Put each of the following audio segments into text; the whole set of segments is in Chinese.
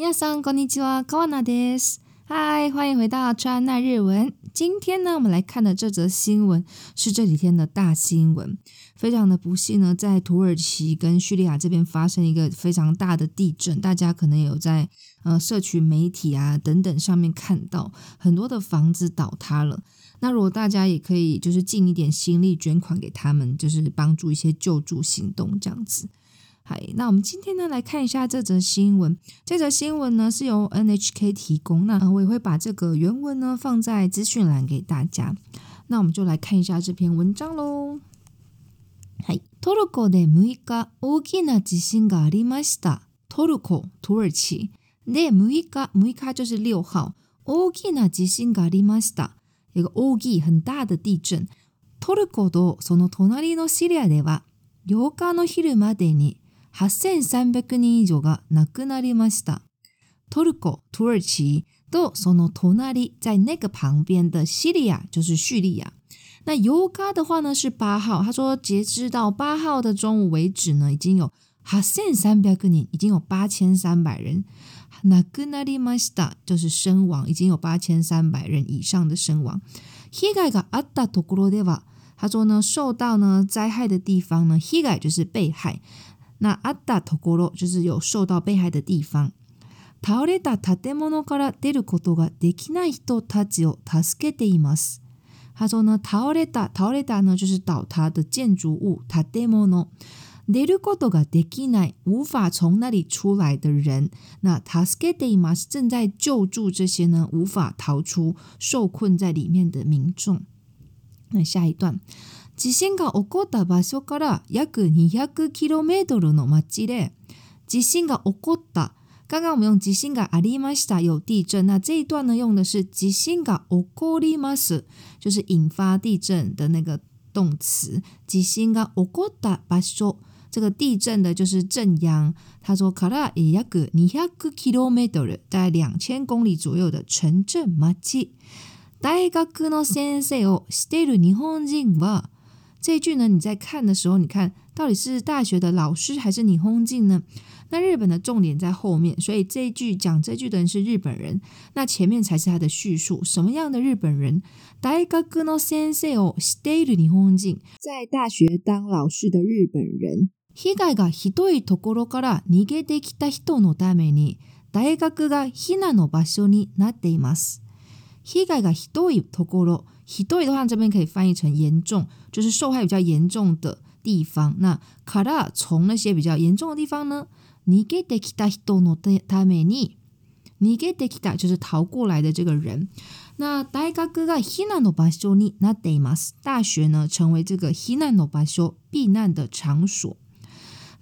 你好，上国语机は、高安娜德斯，嗨，欢迎回到川奈日文。今天呢，我们来看的这则新闻是这几天的大新闻。非常的不幸呢，在土耳其跟叙利亚这边发生一个非常大的地震，大家可能有在呃，社群媒体啊等等上面看到很多的房子倒塌了。那如果大家也可以就是尽一点心力捐款给他们，就是帮助一些救助行动这样子。那我们今天呢来看一下这则新闻。这则新闻呢是由 NHK 提供。那我也会把这个原文呢放在资讯栏给大家。那我们就来看一下这篇文章喽。はい、トルコで6日大きな地震がありました。トルコ、土耳其で6日、6日就是六号大きな地震がありました。有个大き很大的地震。トルコとその隣のシリアでは8日の昼までに。8 3三百人以上が亡くなりました。トルコ土耳其とその隣（在那个旁边的）叙利亚就是叙利亚。那尤ガ的话呢是八号，他说截止到八号的中午为止呢，已经有8 3三百个人已经有八千三百人。亡りました就是身亡，已经有八千三百人以上的身亡。他说呢受到呢灾害的地方呢，害就是被害。那あったところ就是有受到被害的地方。倒れた建物から出ることができない人たちを助けています。他说呢，倒れた倒れた呢就是倒塌的建筑物建物。出ることができない无法从那里出来的人，那助けています正在救助这些呢无法逃出受困在里面的民众。下一段地震が起こった場所から約 200km の町で地震が起こった刚刚我们用地震がありました有地震，那这一段呢用的是地震が起こります，就是引发地震的那个动词。地震が起こった場所，这个地震的就是震央。他说から約200キロメートル，大概两千公里左右的城镇町。大学の先生をしている日本人は这一句呢，你在看的时候，你看到底是大学的老师还是你轰进呢？那日本的重点在后面，所以这一句讲这句的人是日本人，那前面才是他的叙述。什么样的日本人？大学の先生をしている日本人，在大学当老师的日本人。被害がひどいところから逃げてきた人のために、大学が避難の場所になっています。ひがいがひどいところ、ひどい的话，这边可以翻译成严重，就是受害比较严重的地方。那から、从那些比较严重的地方呢？逃过来的这个人，大学呢成为这个避难的场所。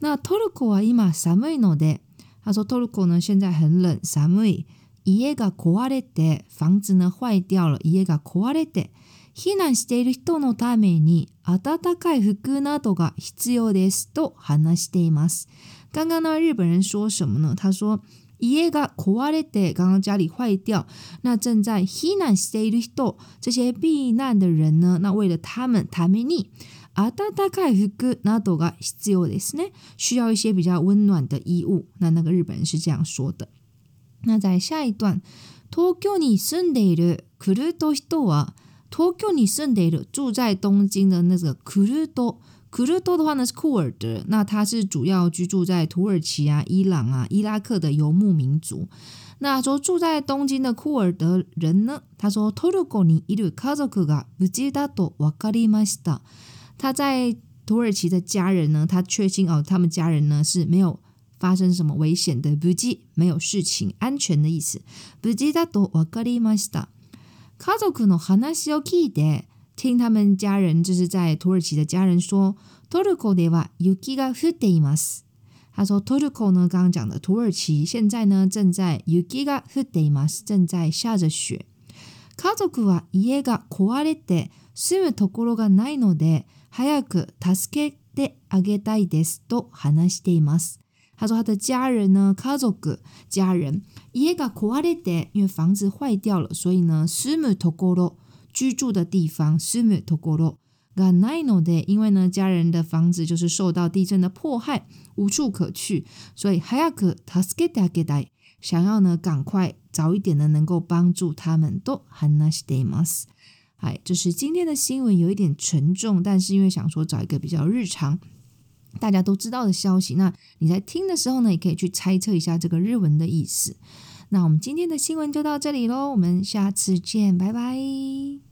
那トルコは今寒いので，他说，トルコ呢现在很冷，寒い。家が壊れて、房子の壊掉了、家が壊れて、避難している人のために暖かい服などが必要ですと話しています。刚刚呢，日本人说什么呢？他说家が壊れて，刚刚家里坏掉。那正在避難している人，这些避难的人呢？那为了他们，ために暖かい服などが必要ですね。需要一些比较温暖的衣物。那那个日本人是这样说的。那在下一段，东京に住んでいるクルド人は，东京に住んでいる住在东京的那个库尔多，库尔多的话呢是库尔德，那他是主要居住在土耳其啊、伊朗啊、伊拉克的游牧民族。那说住在东京的库尔德人呢，他说トルコにいる家族が無事だとわかりました。他在土耳其的家人呢，他确信哦，他们家人呢是没有。发生什么危险的不计，没有事情安全的意思。不计だとわかりました。家族の話を聞いて、听他们家人，就是在土耳其的家人说，トルコでは雪が降っています。他说，土耳其呢，刚刚讲的土耳其现在呢，正在雪が降っています，正在下着雪。家族は家が壊れて、住むところがないので、早く助けてあげたいですと話しています。他说：“他的家人呢，家族家人家が壊れて，的，因为房子坏掉了，所以呢 s u m こ t o o r o 居住的地方 s u m こ t o な o r o no 因为呢，家人的房子就是受到地震的迫害，无处可去，所以早く助 t a s げ k e t a k e a 想要呢赶快早一点呢能够帮助他们都 hana s h i e m a s 哎，是今天的新闻有一点沉重，但是因为想说找一个比较日常。”大家都知道的消息，那你在听的时候呢，也可以去猜测一下这个日文的意思。那我们今天的新闻就到这里喽，我们下次见，拜拜。